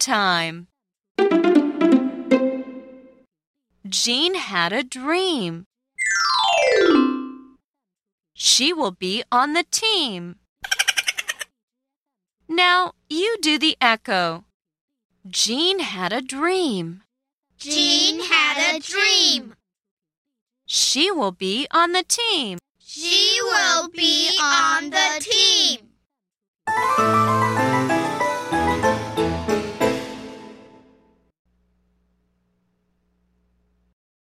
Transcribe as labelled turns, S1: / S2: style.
S1: Time. Jean had a dream. She will be on the team. Now you do the echo. Jean had a dream.
S2: Jean had a dream.
S1: She will be on the team.
S2: She will.